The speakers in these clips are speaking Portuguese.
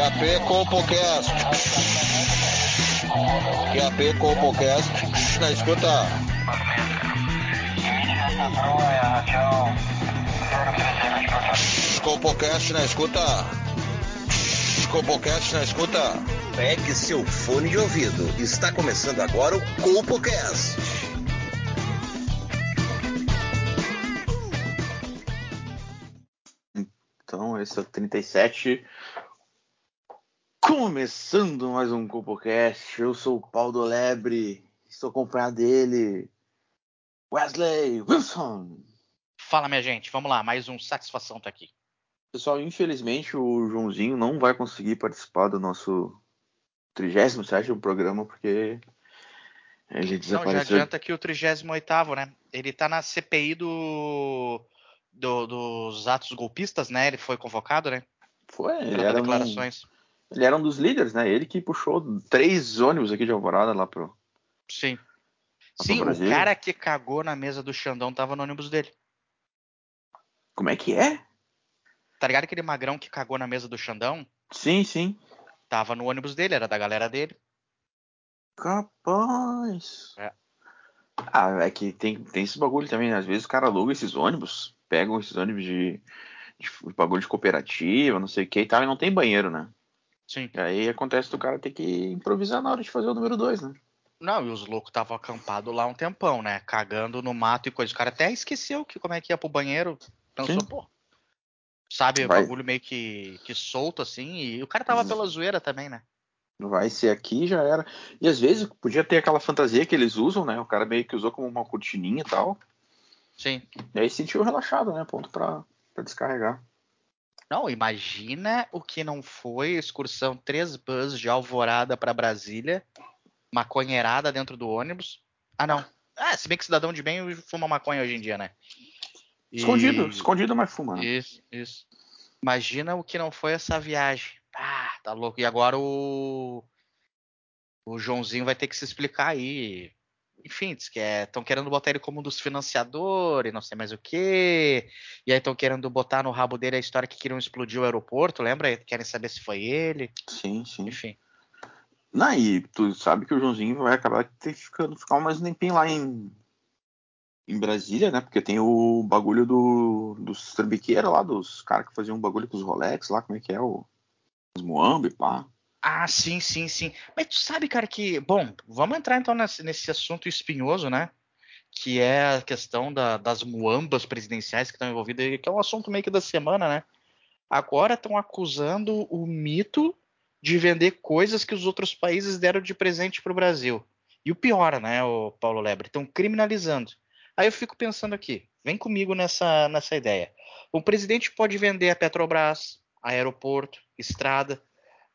QAP Compocast. QAP Compocast. Na escuta. Compocast na escuta. Compocast na escuta. Pegue seu fone de ouvido. Está começando agora o Compocast. Então, esse é o 37. Começando mais um Compocast. Eu sou o Paulo Lebre. Estou acompanhado dele. Wesley Wilson. Fala, minha gente. Vamos lá. Mais um Satisfação tá aqui. Pessoal, infelizmente o Joãozinho não vai conseguir participar do nosso 37 programa porque ele Não, já desapareceu. adianta que o 38 né? Ele tá na CPI do, do- dos atos golpistas, né? Ele foi convocado, né? Foi, ele era, um, declarações. Ele era um dos líderes, né? Ele que puxou três ônibus aqui de Alvorada lá pro. Sim. pra Sim, o Brasília. cara que cagou na mesa do Xandão tava no ônibus dele. Como é que é? Tá ligado aquele magrão que cagou na mesa do Xandão? Sim, sim. Tava no ônibus dele, era da galera dele. Capaz. É. Ah, é que tem, tem esse bagulho também, né? Às vezes o cara aluga esses ônibus, pegam esses ônibus de, de bagulho de cooperativa, não sei o que e tal, e não tem banheiro, né? Sim. E aí acontece do cara ter que improvisar na hora de fazer o número 2, né? Não, e os loucos estavam acampados lá um tempão, né? Cagando no mato e coisa. O cara até esqueceu que como é que ia pro banheiro. Pensou, Sim. pô. Sabe, Vai. bagulho meio que, que solto, assim. E o cara tava pela zoeira também, né? Vai ser aqui já era. E às vezes podia ter aquela fantasia que eles usam, né? O cara meio que usou como uma cortininha e tal. Sim. E aí sentiu relaxado, né? Ponto pra, pra descarregar. Não, imagina o que não foi excursão três bus de Alvorada pra Brasília, maconheirada dentro do ônibus. Ah, não. Ah, se bem que cidadão de bem fuma maconha hoje em dia, né? E- Escondido, escondido, mas fuma. né? Isso, isso. Imagina o que não foi essa viagem. Ah, tá louco. E agora o. O Joãozinho vai ter que se explicar aí. Enfim, diz que estão querendo botar ele como um dos financiadores, não sei mais o quê. E aí estão querendo botar no rabo dele a história que queriam explodir o aeroporto, lembra? Querem saber se foi ele. Sim, sim. Enfim. Não, e tu sabe que o Joãozinho vai acabar que ficar, ficar mais um tempinho lá em, em Brasília, né? Porque tem o bagulho do, dos trambiqueiros lá, dos caras que faziam um bagulho com os Rolex lá, como é que é? O, os Moambi, pá. Ah, sim, sim, sim. Mas tu sabe, cara, que. Bom, vamos entrar então nesse, assunto espinhoso, né? Que é a questão da- das muambas presidenciais que estão envolvidas, que é um assunto meio que da semana, né? Agora estão acusando o mito de vender coisas que os outros países deram de presente para o Brasil. E o pior, né, o Paulo Lebre? Estão criminalizando. Aí eu fico pensando aqui, vem comigo nessa, nessa ideia. O presidente pode vender a Petrobras, aeroporto, estrada,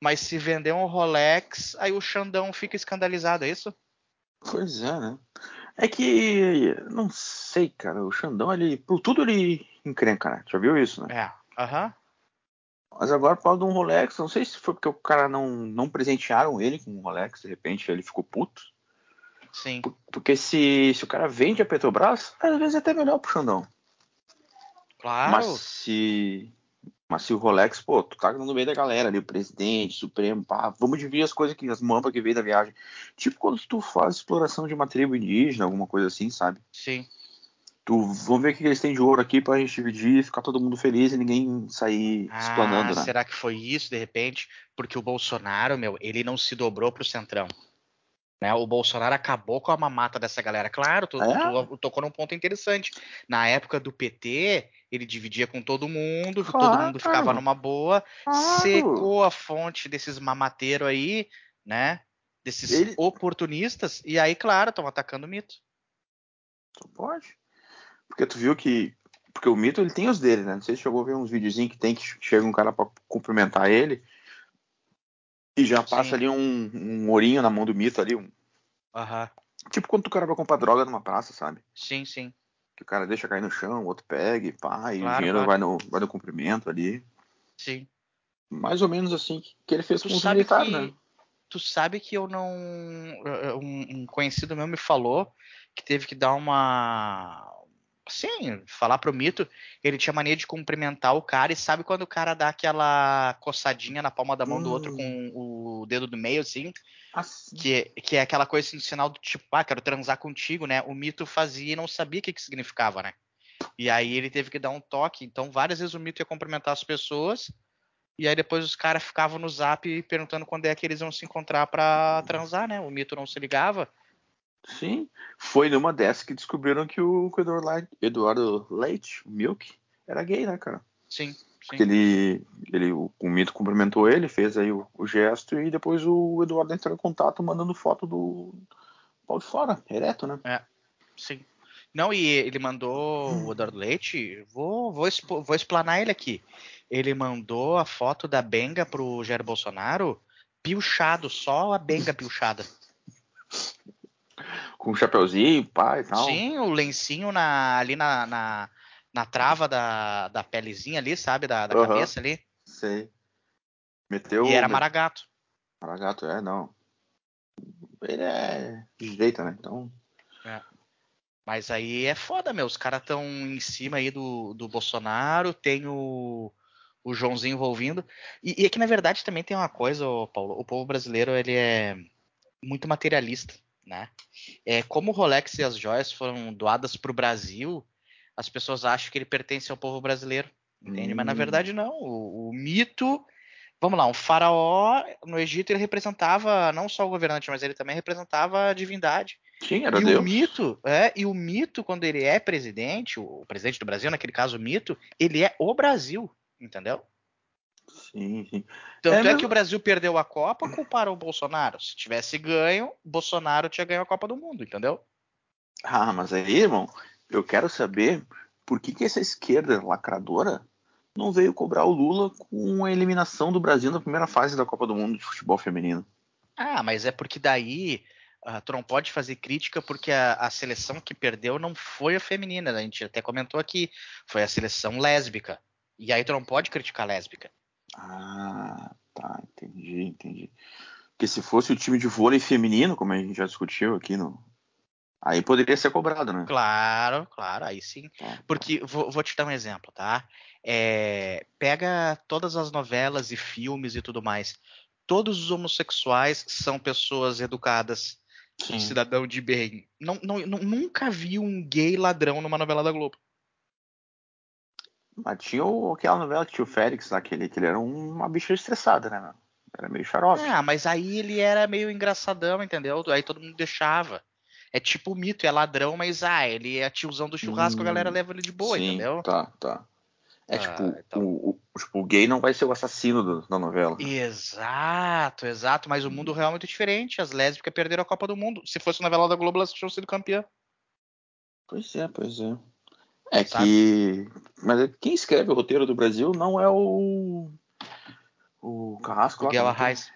mas se vender um Rolex, aí o Xandão fica escandalizado, é isso? Pois é, né? É que, não sei, cara, o Xandão, ele, por tudo ele encrenca, né? Já viu isso, né? É, aham. Mas agora, por causa de um Rolex, não sei se foi porque o cara não, não presentearam ele com um Rolex, de repente ele ficou puto. Sim. Por- Porque se, se o cara vende a Petrobras, às vezes é até melhor pro Xandão. Claro. Mas se. Mas se o Rolex, pô, tu tá no meio da galera ali, o presidente, Supremo, pá, vamos dividir as coisas que as mampas que veio da viagem. Tipo quando tu faz exploração de uma tribo indígena, alguma coisa assim, sabe? Sim. Tu, vamos ver o que eles têm de ouro aqui pra gente dividir, ficar todo mundo feliz e ninguém sair Ah, explanando, né? será que foi isso, de repente? Porque o Bolsonaro, meu, ele não se dobrou pro Centrão. Né? O Bolsonaro acabou com a mamata dessa galera. Claro, tu, É? tu tocou num ponto interessante. Na época do PT, ele dividia com todo mundo, todo Claro. mundo ficava numa boa, Claro. secou a fonte desses mamateiros aí, né? Desses Ele- oportunistas, e aí, claro, estão atacando o mito. Só pode. Porque tu viu que. Porque o mito ele tem os dele, né? Não sei se chegou a ver uns videozinhos que tem que chega um cara pra cumprimentar ele e já passa Sim. ali um, um ourinho na mão do mito ali. um- Aham. Tipo quando o cara vai comprar droga numa praça, sabe? Sim, sim. Que o cara deixa cair no chão, o outro pega e pá, e o Claro, dinheiro claro. vai, no, vai no cumprimento ali. Sim. Mais ou menos assim que, ele fez Tu com os sabe militares, que- né? Tu sabe que eu não. Um, um conhecido meu me falou que teve que dar uma. Sim, falar pro mito, ele tinha mania de cumprimentar o cara e sabe quando o cara dá aquela coçadinha na palma da mão do outro Hum. com o dedo do meio, assim, Assim. que, que é aquela coisa assim, sinal do tipo, ah, quero transar contigo, né? O mito fazia e não sabia o que, que significava, né? E aí ele teve que dar um toque. Então, várias vezes o mito ia cumprimentar as pessoas, e aí depois os caras ficavam no zap perguntando quando é que eles iam se encontrar pra transar, né? O mito não se ligava. Sim. Foi numa dessas que descobriram que o, Eduardo Leite, o Milk, era gay, né, cara? Sim, sim. Porque ele, ele, o, o Mito cumprimentou ele, fez aí o, o gesto e depois o Eduardo entrou em contato mandando foto do pau de fora, ereto, né? Sim. Não, e ele mandou o Eduardo Leite, vou, vou, expo- vou explanar ele aqui. Ele mandou a foto da benga pro Jair Bolsonaro pilchado, só a benga pilchada. Com um chapeuzinho, pá e tal. Sim, o lencinho na, ali na, na, na trava da, da pelezinha ali, sabe? Da, da Aham. cabeça ali. Sei. Meteu. E era maragato. Maragato, é, não. Ele é de direita, né? Então. Mas aí é foda, meu. Os caras estão em cima aí do, do Bolsonaro, tem o, o Joãozinho envolvindo. E, e aqui, na verdade, também tem uma coisa, ô, Paulo. O povo brasileiro, ele é muito materialista, né? É, como o Rolex e as joias foram doadas pro Brasil, as pessoas acham que ele pertence ao povo brasileiro. Entende? Mas na Hum. verdade não. O, o mito. Vamos lá, um faraó no Egito ele representava não só o governante, mas ele também representava a divindade. Sim, era E Deus. o mito, é, e o mito, quando ele é presidente, o, o presidente do Brasil, naquele caso o mito, ele é o Brasil, entendeu? Sim, sim. Tanto É é, mesmo. que o Brasil perdeu a Copa, culparam o Bolsonaro. Se tivesse ganho, Bolsonaro tinha ganho a Copa do Mundo, entendeu? Ah, mas aí, irmão, eu quero saber por que, que essa esquerda lacradora não veio cobrar o Lula com a eliminação do Brasil na primeira fase da Copa do Mundo de futebol feminino. Ah, mas é porque daí ah, tu não pode fazer crítica porque a, a seleção que perdeu não foi a feminina, né? a gente até comentou aqui, foi a seleção lésbica. E aí tu não pode criticar a lésbica. Ah, tá, entendi, entendi. Porque se fosse o time de vôlei feminino, como a gente já discutiu aqui no. Aí poderia ser cobrado, né? Claro, claro, aí sim. Tá. Porque, vou, vou te dar um exemplo, tá? É, pega todas as novelas e filmes e tudo mais. Todos os homossexuais são pessoas educadas, Sim. cidadão de bem. Não, não, nu- nunca vi um gay ladrão numa novela da Globo. Mas tinha o- aquela novela que tinha o Félix lá, que ele, que ele era um- uma bicha estressada, né? Era meio xarope. Ah, mas aí ele era meio engraçadão, entendeu? Aí todo mundo deixava. É tipo o mito, é ladrão, mas ah, ele é tiozão do churrasco, a galera Hum, leva ele de boa, Sim, entendeu? Tá, tá. É Ah, tipo, então. o, o- tipo, o gay não vai ser o assassino do- da novela. Exato, exato, mas o mundo real é muito diferente. As lésbicas perderam a Copa do Mundo. Se fosse novela da Globo, elas tinham sido campeã. Pois é, pois é. É Sabe? que. Mas é- quem escreve o roteiro do Brasil não é o. O Carrasco lá. Miguel? Arraes,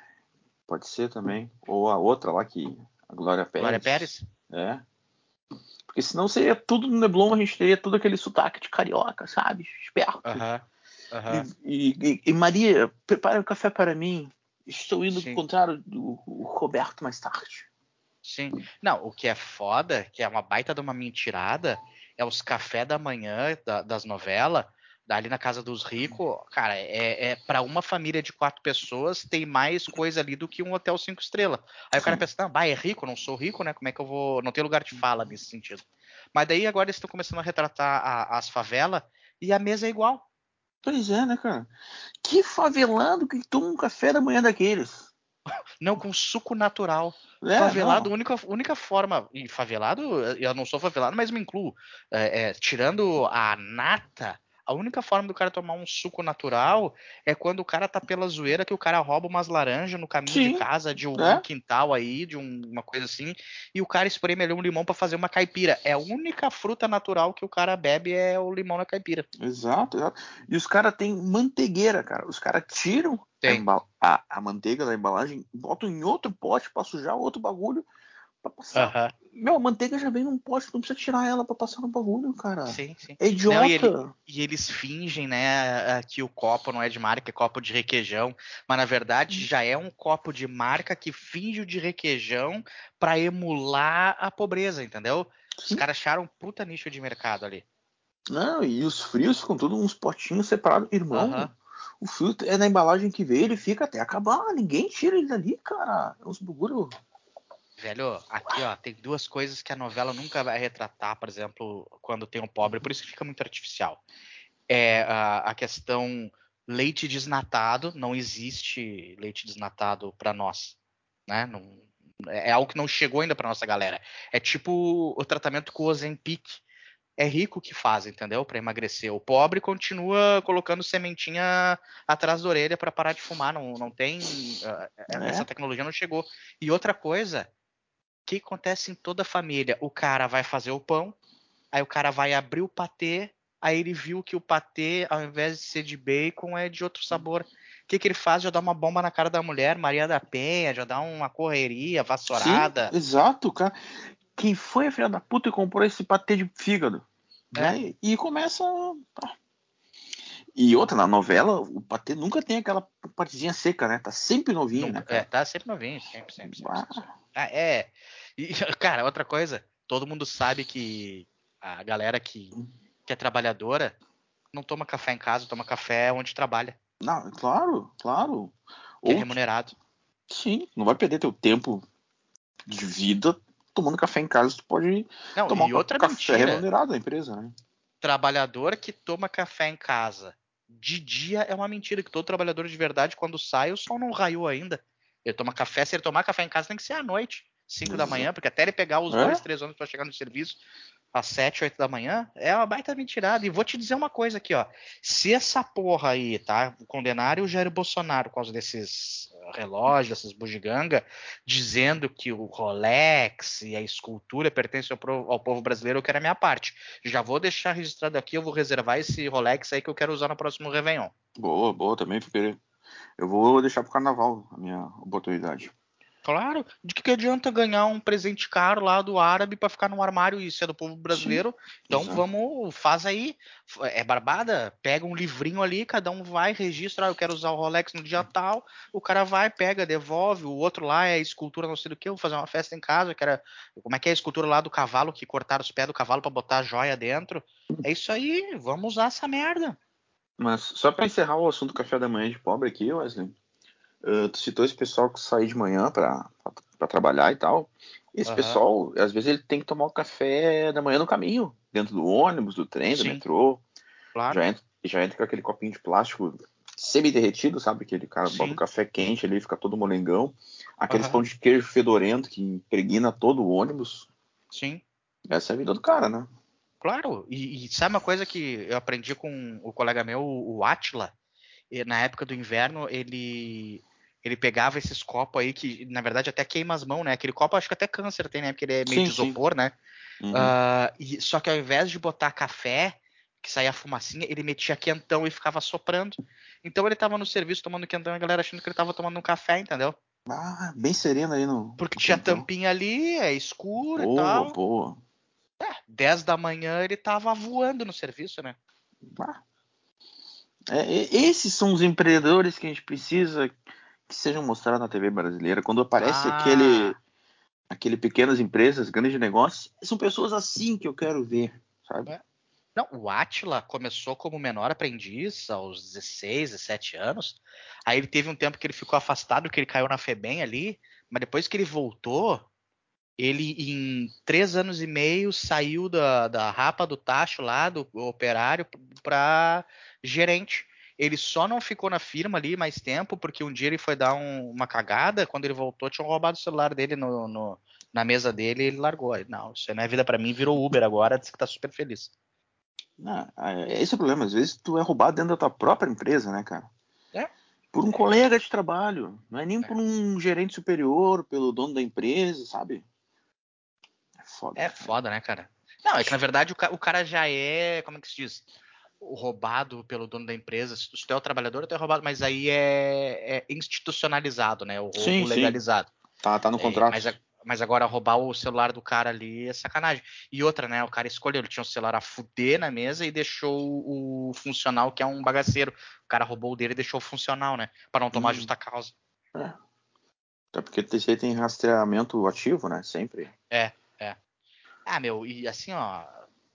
Pode ser também. Ou a outra lá que. A Glória Pérez. Glória Pérez. É. Porque senão seria tudo no Neblon, a gente teria todo aquele sotaque de carioca, sabe? Esperto. E, e- e, Maria, prepare um café para mim. Estou indo Sim. encontrar o, o Roberto mais tarde. Sim. Não, o que é foda, que é uma baita de uma mentirada, é os café da manhã da- das novelas, ali na casa dos ricos, cara, é, é para uma família de quatro pessoas tem mais coisa ali do que um hotel cinco estrelas. Aí o cara Sim. pensa, não, bah, é rico, não sou rico, né? Como é que eu vou. Não tem lugar de fala nesse sentido. Mas daí agora eles estão começando a retratar a- as favelas e a mesa é igual. Pois é, né, cara? Que favelado que toma um café da manhã daqueles. Não, com suco natural. É, favelado, não. única, única forma. E favelado, eu não sou favelado, mas me incluo. É, é, tirando a nata, a única forma do cara tomar um suco natural é quando o cara tá pela zoeira que o cara rouba umas laranjas no caminho Sim, de casa, de um é. quintal aí, de um- uma coisa assim, e o cara espreme ali um limão pra fazer uma caipira. É a única fruta natural que o cara bebe é o limão na caipira. Exato, exato. E os caras têm manteigueira, cara. Os caras tiram a, a- a manteiga da embalagem, botam em outro pote pra sujar outro bagulho pra passar. Meu, a manteiga já vem num pote, não precisa tirar ela pra passar no bagulho, cara. Sim, sim. É idiota. Não, e ele- E eles fingem, né, que o copo não é de marca, é copo de requeijão, mas na verdade já é um copo de marca que finge o de requeijão pra emular a pobreza, entendeu? Os caras acharam um puta nicho de mercado ali. Não, e os frios ficam todos uns potinhos separados. Irmão, Aham. o frio é na embalagem que veio, ele fica até acabar. Ninguém tira ele dali, cara. É uns bagulho. Velho, aqui ó, tem duas coisas que a novela nunca vai retratar, por exemplo, quando tem um pobre, por isso que fica muito artificial. É a, a questão leite desnatado, não existe leite desnatado pra nós, né? Não, é algo que não chegou ainda pra nossa galera. É tipo o tratamento com o Ozempic. É rico que faz, entendeu? Pra emagrecer. O pobre continua colocando sementinha atrás da orelha pra parar de fumar. Não, não tem. ah, Essa tecnologia não chegou. E outra coisa, que acontece em toda família? O cara vai fazer o pão, aí o cara vai abrir o patê, aí ele viu que o patê, ao invés de ser de bacon, é de outro sabor. O que, que ele faz? Já dá uma bomba na cara da mulher, Maria da Penha, já dá uma correria, vassourada. Sim, exato, cara. Quem foi a filha da puta e comprou esse patê de fígado? É. Né? E começa. E outra, na novela, o patê nunca tem aquela partezinha seca, né? Tá sempre novinho, Não- né? é, Cara? tá sempre novinho, sempre, sempre. sempre, sempre. Ah, é. E, cara, outra coisa, todo mundo sabe que a galera que, que é trabalhadora não toma café em casa, toma café onde trabalha, Não, claro, claro. que é Ou, remunerado. sim, não vai perder teu tempo de vida tomando café em casa, tu pode Não, tomar e um outra café mentira. remunerado da empresa, né? trabalhador que toma café em casa de dia é uma mentira, que todo trabalhador de verdade, quando sai, o sol não raiou ainda. Ele toma café, se ele tomar café em casa, tem que ser à noite, 5 da Exato. manhã, porque até ele pegar os É? dois, três ônibus para chegar no serviço às 7, 8 da manhã, é uma baita mentirada. E vou te dizer uma coisa aqui, ó. Se essa porra aí, tá? Condenarem o Jair Bolsonaro por causa desses eh, relógios, dessas bugiganga, dizendo que o Rolex e a escultura pertencem ao, ao povo brasileiro, eu quero a minha parte. Já vou deixar registrado aqui, eu vou reservar esse Rolex aí que eu quero usar no próximo Réveillon. Boa, boa, também vou. Eu vou deixar pro carnaval a minha oportunidade. Claro, de que, que adianta ganhar um presente caro lá do árabe pra ficar no armário e isso é do povo brasileiro? então exato. vamos, faz aí. É barbada? Pega um livrinho ali, cada um vai, registra, ah, eu quero usar o Rolex no dia tal. O cara vai, pega, devolve. O outro lá é escultura não sei do que, eu vou fazer uma festa em casa, que era. Como é que é a escultura lá do cavalo que cortaram os pés do cavalo pra botar a joia dentro? É isso aí, vamos usar essa merda. Mas só pra encerrar o assunto café da manhã de pobre aqui, Wesley. Uh, tu citou esse pessoal que sai de manhã pra trabalhar e tal. Esse Aham. pessoal, às vezes, ele tem que tomar o café da manhã no caminho, dentro do ônibus, do trem, do Sim. metrô. Claro. Já entra, já entra com aquele copinho de plástico semi-derretido, sabe? Aquele cara Sim. bota o café quente ali, fica todo molengão. Aqueles Aham. pão de queijo fedorento que impregna todo o ônibus. Sim. Essa é a vida do cara, né? Claro, e, e sabe uma coisa que eu aprendi com o colega meu, o Atila, na época do inverno, ele ele pegava esses copos aí que, na verdade, até queima as mãos, né? Aquele copo acho que até câncer tem, né? Porque ele é meio Sim, de sim. isopor, né? Uhum. Ah, e, só que ao invés de botar café, que saía fumacinha, ele metia quentão e ficava soprando. Então ele tava no serviço tomando quentão e a galera achando que ele tava tomando um café, entendeu? Ah, bem sereno aí no. Porque no tinha cantão. tampinha ali, é escuro e Boa, tal. boa. 10 da manhã ele tava voando no serviço, né? Ah. É, e- esses são os empreendedores que a gente precisa que sejam mostrados na TV brasileira. Quando aparece Ah. aquele, aquele pequenas empresas, grandes negócios, são pessoas assim que eu quero ver, sabe? É. Não, o Atila começou como menor aprendiz aos 16, 17 anos. Aí ele teve um tempo que ele ficou afastado, que ele caiu na FEBEM ali. Mas depois que ele voltou, ele em três anos e meio saiu da, da rapa do tacho lá, do operário, para gerente. Ele só não ficou na firma ali mais tempo, porque um dia ele foi dar um- uma cagada. Quando ele voltou, tinham roubado o celular dele no, no- na mesa dele e ele largou. Ele, Não, isso aí não é vida para mim, virou Uber agora, disse que tá super feliz. Ah, é- esse é o problema. Às vezes tu é roubado dentro da tua própria empresa, né, cara? É. Por um colega de trabalho. Não é nem É. por um gerente superior, pelo dono da empresa, sabe? É foda. É cara. foda, né, cara? Não, é que na verdade o cara já é, como é que se diz? O roubado pelo dono da empresa. Se tu é o trabalhador, tu é roubado, mas aí é, é institucionalizado, né? O roubo Sim, sim. legalizado. Tá, tá no É, contrato. mas, a- mas agora roubar o celular do cara ali é sacanagem. E outra, né? O cara escolheu, ele tinha um celular a fuder na mesa e deixou o funcional, que é um bagaceiro. O cara roubou o dele e deixou o funcional, né? Pra não tomar Hum. justa causa. Até porque TC tem rastreamento ativo, né? Sempre. Ah, meu, e assim, ó,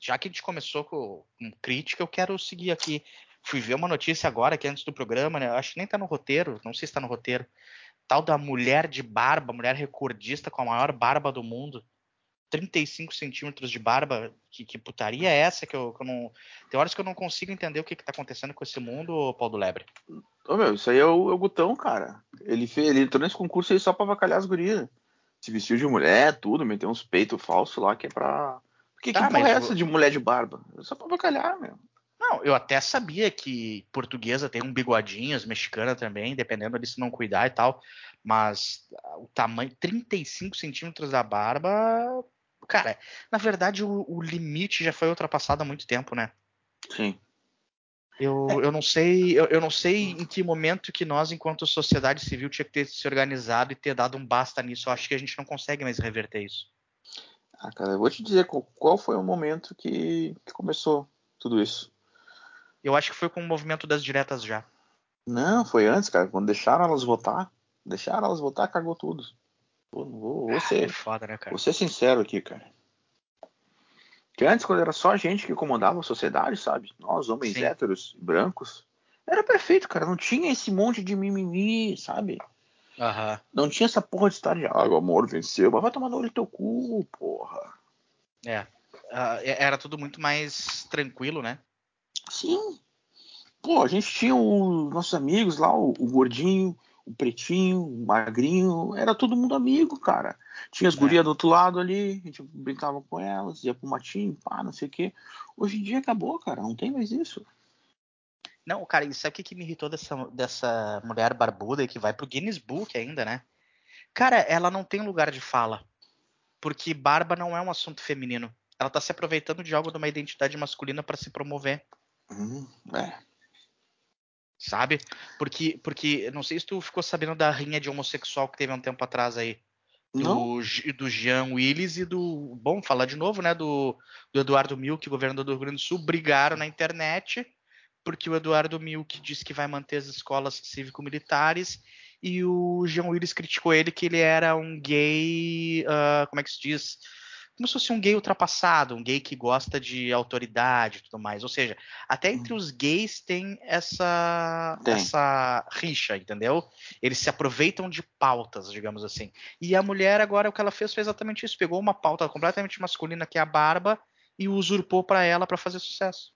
já que a gente começou com, com crítica, eu quero seguir aqui. Fui ver uma notícia agora, que é antes do programa, né? Acho que nem tá no roteiro, não sei se tá no roteiro. Tal da mulher de barba, mulher recordista com a maior barba do mundo. 35 centímetros de barba, que, que putaria é essa que eu, que eu, não. Tem horas que eu não consigo entender o que, que tá acontecendo com esse mundo, Paulo Lebre. Ô, meu, isso aí é o, é o Gutão, cara. Ele, fez, ele entrou nesse concurso aí só pra avacalhar as gurias. Se vestiu de mulher, tudo, meteu uns peitos falsos lá, que é pra. Que, que ah, porra é essa eu... de mulher de barba? É só pra avacalhar, meu. Não, eu até sabia que portuguesa tem um bigodinho, as mexicana também, dependendo ali se não cuidar e tal. Mas o tamanho, 35 centímetros da barba, Cara, na verdade o, o, limite já foi ultrapassado há muito tempo, né? Sim. Eu, é. eu não sei, eu, eu, não sei em que momento que nós, enquanto sociedade civil, tinha que ter se organizado e ter dado um basta nisso. Eu acho que a gente não consegue mais reverter isso. Ah, cara, eu vou te dizer qual, qual foi o momento que, que começou tudo isso. Eu acho que foi com o movimento das diretas já. Não, foi antes, cara. Quando deixaram elas votar, deixaram elas votar, cagou tudo. Vou, vou, vou, ser, é foda, né, vou ser sincero aqui, cara. Que antes, quando era só a gente que comandava a sociedade, sabe? Nós, homens Sim. héteros, brancos, era perfeito, cara. Não tinha esse monte de mimimi, sabe? Uhum. Não tinha essa porra de estar de o amor venceu, mas vai tomar no olho teu cu, porra. É. Uh, era tudo muito mais tranquilo, né? Sim. Pô, a gente tinha os nossos amigos lá, o, o gordinho, o pretinho, o magrinho, era todo mundo amigo, cara. Tinha as é. gurias do outro lado ali, a gente brincava com elas, ia pro matinho, pá, não sei o quê. Hoje em dia acabou, cara, não tem mais isso. Não, cara, e sabe o que, que me irritou dessa, dessa mulher barbuda que vai pro Guinness Book ainda, né? Cara, ela não tem lugar de fala. Porque barba não é um assunto feminino. Ela tá se aproveitando de algo de uma identidade masculina para se promover. Hum, é sabe? Porque, porque não sei se tu ficou sabendo da rinha de homossexual que teve um tempo atrás aí. Do, do Jean Willis e do. Bom, falar de novo, né? Do, do Eduardo Milk, governador do Rio Grande do Sul, brigaram na internet, porque o Eduardo Milk disse que vai manter as escolas cívico-militares e o Jean Willis criticou ele que ele era um gay. Uh, como é que se diz? como se fosse um gay ultrapassado, um gay que gosta de autoridade e tudo mais. Ou seja, até entre os gays tem essa, tem. essa rixa, entendeu? Eles se aproveitam de pautas, digamos assim. E a mulher, agora, o que ela fez foi exatamente isso: pegou uma pauta completamente masculina, que é a barba, e usurpou para ela para fazer sucesso.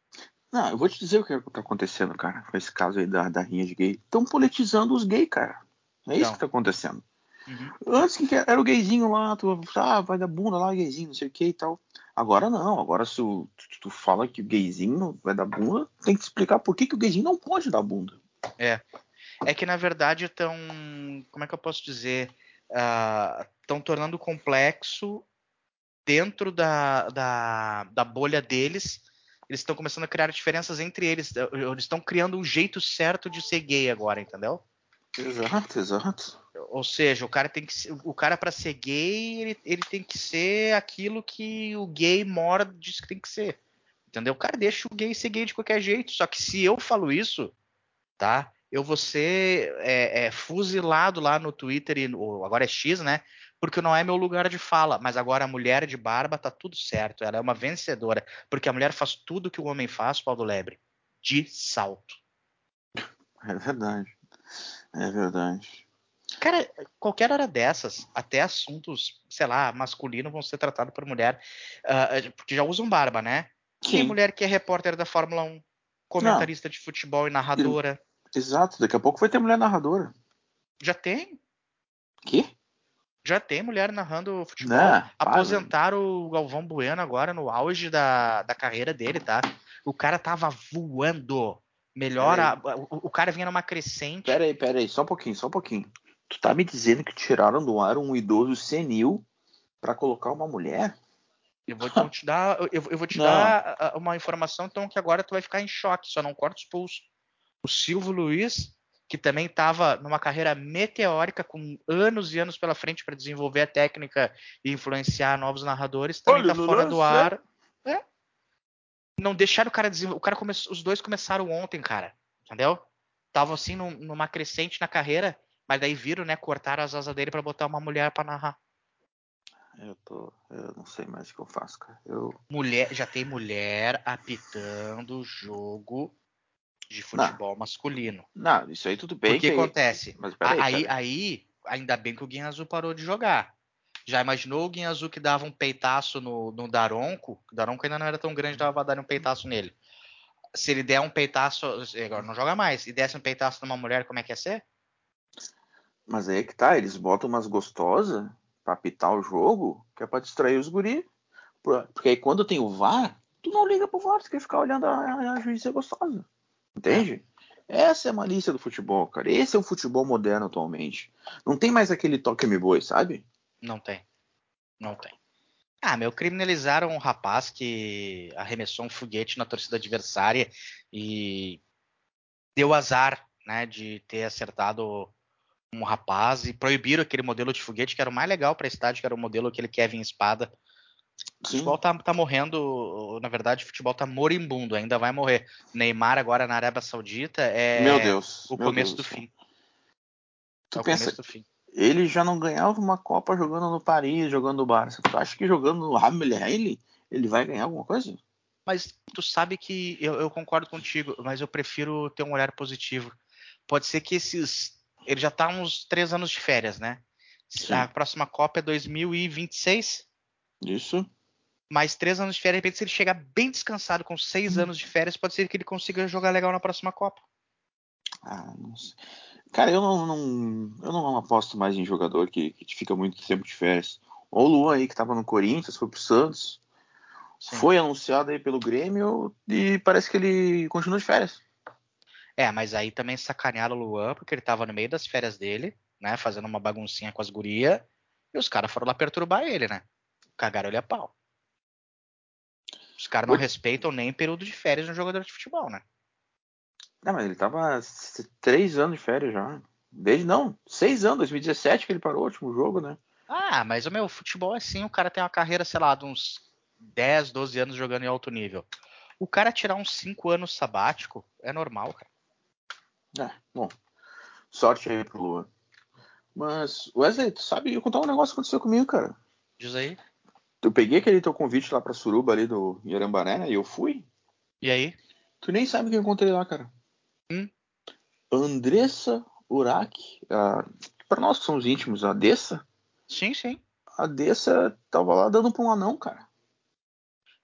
Não, eu vou te dizer o que é tá acontecendo, cara, com esse caso aí da, da rinha de gay. Estão politizando os gays, cara. É isso que tá acontecendo. Uhum. Antes que era o gayzinho lá, tu ah, vai dar bunda lá, gayzinho, não sei o que e tal. Agora não, agora se tu, tu, fala que o gayzinho vai dar bunda, tem que explicar por que, que o gayzinho não pode dar bunda. É. É que na verdade estão. Como é que eu posso dizer? Estão uh, tornando complexo dentro da, da, da bolha deles. Eles estão começando a criar diferenças entre eles. Eles estão criando um jeito certo de ser gay agora, entendeu? Exato, exato. Ou seja, o cara tem que ser, o cara para ser gay, ele, ele tem que ser aquilo que o gay mora diz que tem que ser. Entendeu? O cara deixa o gay ser gay de qualquer jeito. Só que se eu falo isso, tá? Eu vou ser é, é, fuzilado lá no Twitter, e no, agora é X, né? Porque não é meu lugar de fala. Mas agora a mulher de barba tá tudo certo. Ela é uma vencedora. Porque a mulher faz tudo que o homem faz, Paulo Lebre. De salto. É verdade. É verdade. Cara, qualquer hora dessas, até assuntos, sei lá, masculino vão ser tratados por mulher, uh, porque já usam barba, né? Sim. Tem mulher que é repórter da Fórmula 1, comentarista Não. de futebol e narradora. Exato, daqui a pouco vai ter mulher narradora. Já tem? Que? Já tem mulher narrando futebol. Não, Aposentaram o Galvão Bueno agora no auge da, da carreira dele, tá? O cara tava voando. Melhor, a, o, o, cara vinha numa crescente. Pera aí, pera aí, só um pouquinho, só um pouquinho. Tu tá me dizendo que tiraram do ar um idoso senil para colocar uma mulher? Eu vou te dar, eu, eu, vou te dar uma informação, então, que agora tu vai ficar em choque, só não corta os pulsos. O Silvio Luiz, que também estava numa carreira meteórica, com anos e anos pela frente para desenvolver a técnica e influenciar novos narradores, também está fora do ar. É. Não deixaram o cara desenvolver. O cara come... Os dois começaram ontem, cara. Entendeu? Tava assim numa crescente na carreira mas daí viram, né? Cortaram as asas dele para botar uma mulher para narrar. Eu tô. Eu não sei mais o que eu faço, cara. Eu. Mulher, já tem mulher apitando jogo de futebol masculino. Não, isso aí tudo bem. O que acontece? Mas peraí, aí, cara. aí, ainda bem que o Guinha Azul parou de jogar. Já imaginou o Guinha Azul que dava um peitaço no, no Daronco? O Daronco ainda não era tão grande, dava pra dar um peitaço nele. Se ele der um peitaço, agora não joga mais, e desse um peitaço numa mulher, como é que ia ser? Mas aí é que tá, eles botam umas gostosas pra apitar o jogo, que é pra distrair os guri. Por- Porque aí quando tem o VAR, tu não liga pro VAR, tu quer ficar olhando a, a juíza gostosa. Entende? Essa é a malícia do futebol, cara. Esse é o futebol moderno atualmente. Não tem mais aquele toque-me boi, sabe? Não tem. Não tem. Ah, meu, criminalizaram um rapaz que arremessou um foguete na torcida adversária e deu azar, né, de ter acertado um rapaz e proibiram aquele modelo de foguete que era o mais legal para estádio, que era o modelo aquele Kevin Espada. O futebol tá, tá morrendo, na verdade, o futebol tá moribundo, ainda vai morrer. Neymar agora na Arábia Saudita é Meu Deus. o meu começo Deus do fim. Tu é o pensa, começo do fim. ele já não ganhava uma Copa jogando no Paris, jogando no Barça. Tu acha que jogando no Hamilton ele vai ganhar alguma coisa? Mas tu sabe que eu, eu concordo contigo, mas eu prefiro ter um olhar positivo. Pode ser que esses. Ele já tá uns três anos de férias, né? Sim. A próxima Copa é 2026. Isso. Mais três anos de férias, de repente, se ele chegar bem descansado com seis Hum. anos de férias, pode ser que ele consiga jogar legal na próxima Copa. Ah, não sei. Cara, eu não, não- eu não aposto mais em jogador que, que fica muito tempo de férias. Ou o Luan aí que tava no Corinthians, foi pro Santos, Sim. foi anunciado aí pelo Grêmio e parece que ele continua de férias. É, mas aí também sacanearam o Luan, porque ele tava no meio das férias dele, né? Fazendo uma baguncinha com as gurias. E os caras foram lá perturbar ele, né? Cagaram ele a pau. Os caras não Oi? respeitam nem período de férias um jogador de futebol, né? Não, mas ele tava três anos de férias já. Desde não, seis anos, 2017 que ele parou o último jogo, né? Ah, mas o meu futebol é assim, o cara tem uma carreira, sei lá, de uns 10, 12 anos jogando em alto nível. O cara tirar uns 5 anos sabático é normal, cara. É, bom. Sorte aí pro Luan. Mas, Wesley, tu sabe, eu contar um negócio que aconteceu comigo, cara. Diz aí. Eu peguei aquele teu convite lá pra Suruba ali do Irambaré, né? E eu fui. E aí? Tu nem sabe quem eu encontrei lá, cara. Hum? Andressa Urach. A... Pra nós que somos íntimos, a Dessa. Sim, sim. A Dessa tava lá dando pra um anão, cara.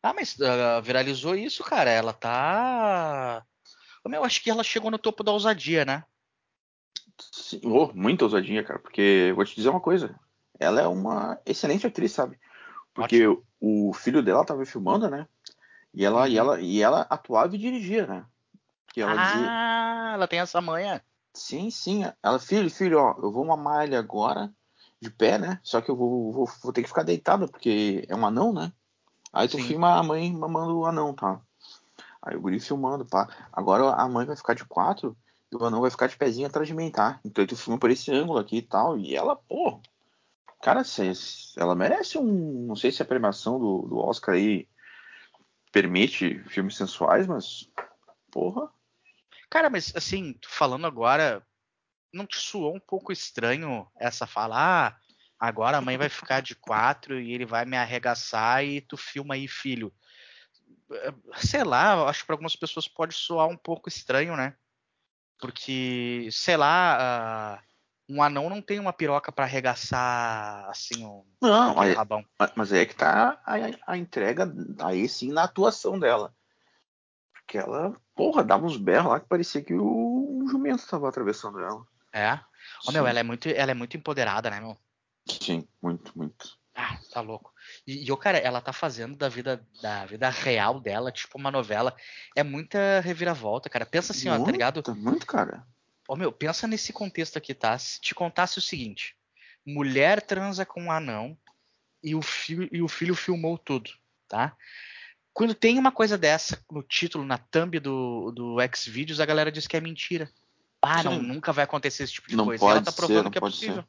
Ah, mas ah, viralizou isso, cara. Ela tá. Ô, Meu, acho que ela chegou no topo da ousadia, né? Sim, oh, muita ousadinha, cara. Porque eu vou te dizer uma coisa. Ela é uma excelente atriz, sabe? Porque o filho dela tava filmando, né? E ela, e Uhum. ela, e ela atuava e dirigia, né? Que ela ah, dizia, ela tem essa manha. sim, sim. Ela, filho, filho, ó, eu vou mamar ele agora, de pé, né? Só que eu vou, vou, vou ter que ficar deitada, porque é um anão, né? Aí tu Sim. filma a mãe mamando o anão, tá? Aí o guri filmando, pá. Agora a mãe vai ficar de quatro e o anão vai ficar de pezinho atrás de mim, tá? Então tu filma por esse ângulo aqui e tal. E ela, pô. Cara, ela merece um. Não sei se a premiação do, do Oscar aí permite filmes sensuais, mas. Porra. Cara, mas assim, falando agora, não te soou um pouco estranho essa fala? Ah, agora a mãe vai ficar de quatro e ele vai me arregaçar e tu filma aí, filho. Sei lá, acho que para algumas pessoas pode soar um pouco estranho, né? Porque, sei lá, ah, um anão não tem uma piroca pra arregaçar assim um Não, aquele aí, rabão. mas aí é que tá a, a entrega aí sim na atuação dela. Porque ela, porra, dava uns berros lá que parecia que o, um jumento tava atravessando ela. É. Ô, meu, ela é muito, ela é muito empoderada, né, meu? Sim, muito, muito. Ah, tá louco. E, e o cara, ela tá fazendo da vida da vida real dela, tipo uma novela. É muita reviravolta, cara. Pensa assim, ó, tá ligado? Muito, cara. Ô, meu, pensa nesse contexto aqui, tá? Se te contasse o seguinte: mulher transa com um anão e o, filho, e o filho filmou tudo, tá? Quando tem uma coisa dessa no título, na thumb do, do Xvideos, a galera diz que é mentira. Ah, não, nunca vai acontecer esse tipo de Não coisa. E ela pode tá ser, provando não que é pode possível,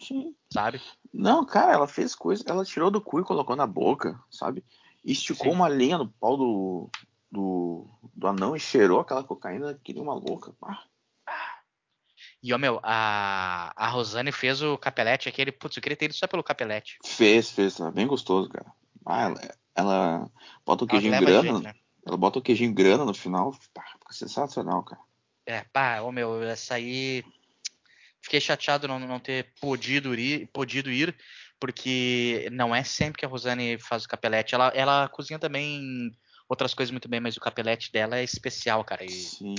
Sim. sabe? Não, cara, ela fez coisa, ela tirou do cu e colocou na boca, sabe? Esticou Sim. uma lenha no pau do, do, do anão e cheirou aquela cocaína que nem uma louca. Ah, E, ó, meu, a, a Rosane fez o capelete aquele. Putz, eu queria ter ido só pelo capelete. Fez, fez, tá bem gostoso, cara. Ah, ela, ela bota o queijinho grana. jeito, né? Ela bota o queijinho grana no final. Pá, fica sensacional, cara. É, pá, ô meu, essa aí. Fiquei chateado não, não ter podido ir, podido ir, porque não é sempre que a Rosane faz o capelete. Ela, ela cozinha também outras coisas muito bem, mas o capelete dela é especial, cara. E, Sim.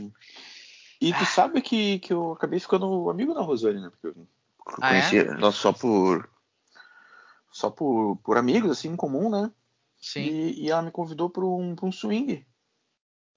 E tu sabe que, que eu acabei ficando amigo da Rosane, né? Porque eu Ah, é? conhecia ela só por. Só por, por amigos, assim, em comum, né? sim. E, e ela me convidou para um, pra um swing.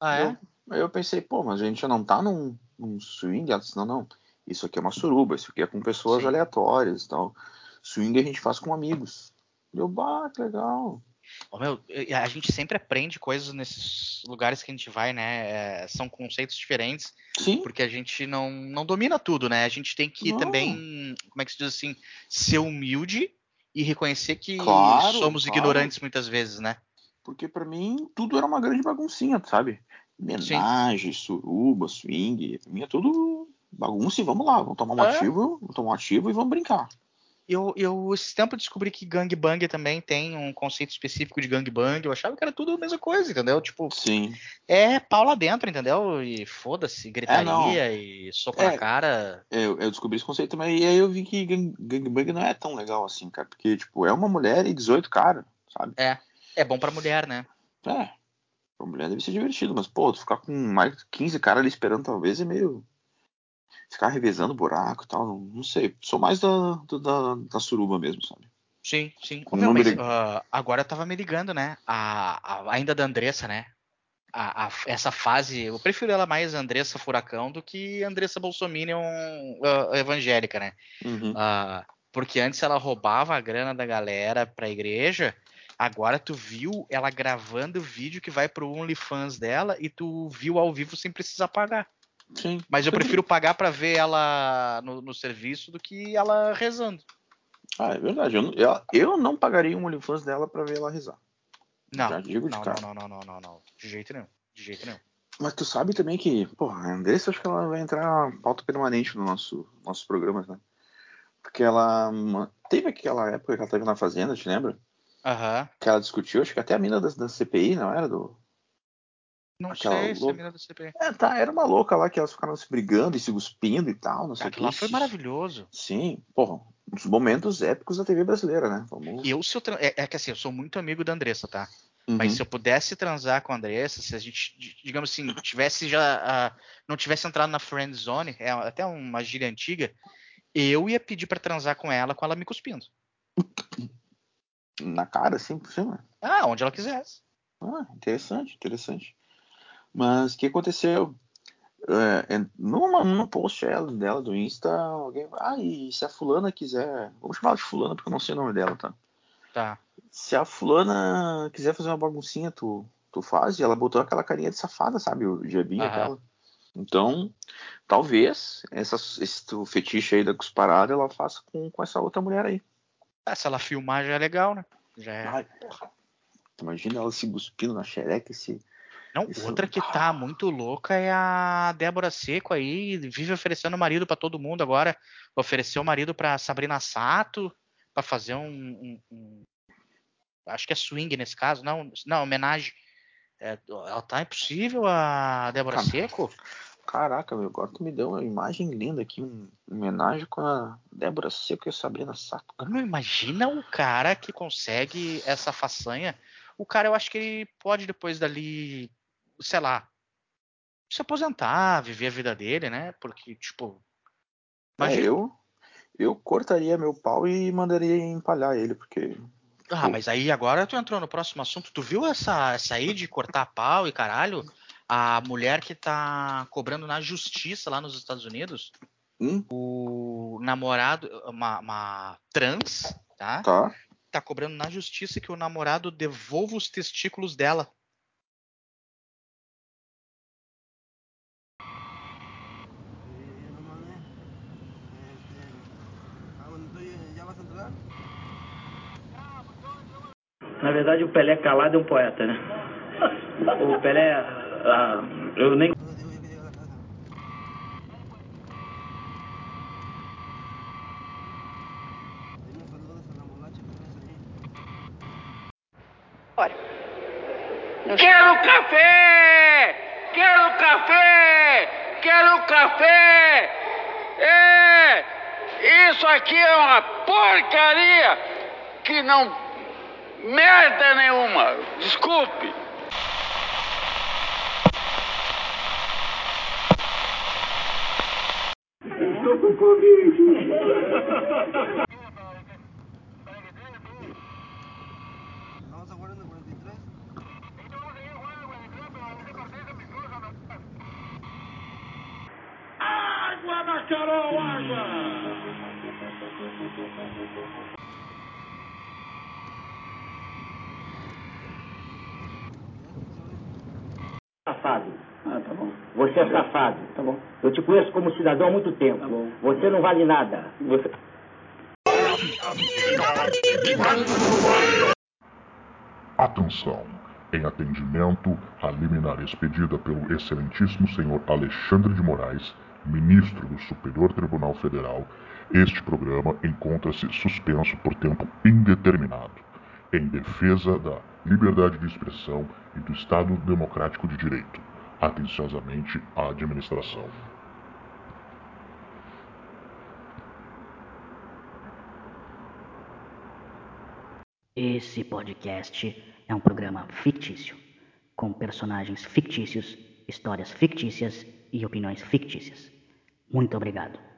Ah, é? Eu, aí eu pensei, pô, mas a gente já não tá num, num swing? Ela disse, não, não. Isso aqui é uma suruba, isso aqui é com pessoas Sim. aleatórias e tal. Swing a gente faz com amigos. E eu, bah, que legal. Ô, meu, a gente sempre aprende coisas nesses lugares que a gente vai, né? É, são conceitos diferentes, Sim, porque a gente não, não domina tudo, né? A gente tem que Não. também, como é que se diz assim, ser humilde e reconhecer que Claro, somos claro. ignorantes muitas vezes, né? porque pra mim tudo era uma grande baguncinha, sabe? Homenagem, suruba, swing. Pra mim é tudo bagunça e vamos lá. Vamos tomar um É. ativo, vamos tomar um ativo e vamos brincar. Eu, eu esse tempo descobri que gangbang também tem um conceito específico de gangbang. Eu achava que era tudo a mesma coisa, entendeu? Tipo, Sim. é pau lá dentro, entendeu? E foda-se, gritaria e soco É. na cara. Eu, eu descobri esse conceito também, e aí eu vi que gang- gangbang não é tão legal assim, cara. Porque, tipo, é uma mulher e 18 caras, sabe? É bom pra mulher, né? É. Pra mulher deve ser divertido, mas, pô, tu ficar com mais de 15 caras ali esperando, talvez, é meio. Ficar revezando buraco e tal, não, não sei. Sou mais da, da, da suruba mesmo, sabe? Sim, sim. Um meu, mas, número- ah, agora tava me ligando, né? A, a- ainda da Andressa, né? A, a- essa fase, eu prefiro ela mais Andressa Furacão do que Andressa Bolsominion ah, evangélica, né? Uhum. Ah, porque antes ela roubava a grana da galera pra igreja, agora tu viu ela gravando vídeo que vai pro OnlyFans dela e tu viu ao vivo sem precisar pagar. Sim. Mas eu prefiro pagar pra ver ela no, no serviço do que ela rezando. Ah, é verdade. Eu, não- eu, eu não pagaria um OnlyFans dela pra ver ela rezar. Não, Já digo de não, cara. não, não, não, não, não, de jeito nenhum, de jeito nenhum. Mas tu sabe também que, pô, a Andressa acho que ela vai entrar pauta permanente no nosso nossos programas, né? Porque ela teve aquela época que ela teve na Fazenda, te lembra? Aham. Que ela discutiu, acho que até a mina da, da CPI, não era? Do... Não Aquela sei se é a louca. mina da CPI. É, tá, era uma louca lá que elas ficaram se brigando e se cuspindo e tal, não sei o Aquilo lá foi maravilhoso. Sim, porra, um dos momentos épicos da TV brasileira, né? Vamos... Eu, se eu tra- é, é que assim, eu sou muito amigo da Andressa, tá? Uhum. Mas se eu pudesse transar com a Andressa, se a gente, di- digamos assim, tivesse já. não tivesse entrado na friend zone, é até uma gíria antiga, eu ia pedir pra transar com ela com ela me cuspindo. Na cara, assim, por cima. Ah, onde ela quisesse. Ah, interessante, interessante. Mas o que aconteceu? É, é, numa, num post ela- dela do Insta, alguém. Ah, e se a fulana quiser. Vamos chamar ela de fulana porque eu não sei o nome dela, tá? Tá. Se a fulana quiser fazer uma baguncinha, tu, tu faz. E ela botou aquela carinha de safada, sabe? O jebinho aquela. Então, talvez essa, esse fetiche aí da cusparada ela faça com, com essa outra mulher aí. Ah, se ela filmar já é legal, né? Já é. Ai. Imagina ela se cuspindo na xereca, esse. Não, Isso- outra que tá muito louca é a Débora Seco aí, vive oferecendo marido pra todo mundo agora. Ofereceu o marido pra Sabrina Sato, pra fazer um, um- um- Acho que é swing nesse caso, não, não, homenagem. É, ela tá impossível, a Débora Cara. Seco? Caraca, meu, agora tu me deu uma imagem linda aqui, um homenagem com a Débora Seco e a Sabrina Sato. cara. Meu, imagina o cara que consegue essa façanha. O cara, eu acho que ele pode depois dali, sei lá, se aposentar, viver a vida dele, né? Porque, tipo. É, Imagina eu, eu cortaria meu pau e mandaria empalhar ele, porque. Ah, mas aí agora tu entrou no próximo assunto. Tu viu essa, essa aí de cortar pau e caralho? A mulher que tá cobrando na justiça lá nos Estados Unidos, Hum, o namorado, uma, uma trans, tá? tá. Tá cobrando na justiça que o namorado devolva os testículos dela. Na verdade, o Pelé calado é um poeta, né? O Pelé, ah, eu nem. Quero café! Quero café! Quero café! É! Isso aqui é uma porcaria que não merda nenhuma! Desculpe! Estou com Covid. Água na Carol, água! Safado. Ah, tá bom. Você é safado. Tá bom. Eu te conheço como cidadão há muito tempo. Tá bom. Você não vale nada. Você... Atenção! Em atendimento à liminar expedida pelo excelentíssimo senhor Alexandre de Moraes, ministro do Superior Tribunal Federal, este programa encontra-se suspenso por tempo indeterminado, em defesa da liberdade de expressão e do Estado Democrático de Direito. Atenciosamente, a administração. Esse podcast é um programa fictício, com personagens fictícios, histórias fictícias e opiniões fictícias. Muito obrigado.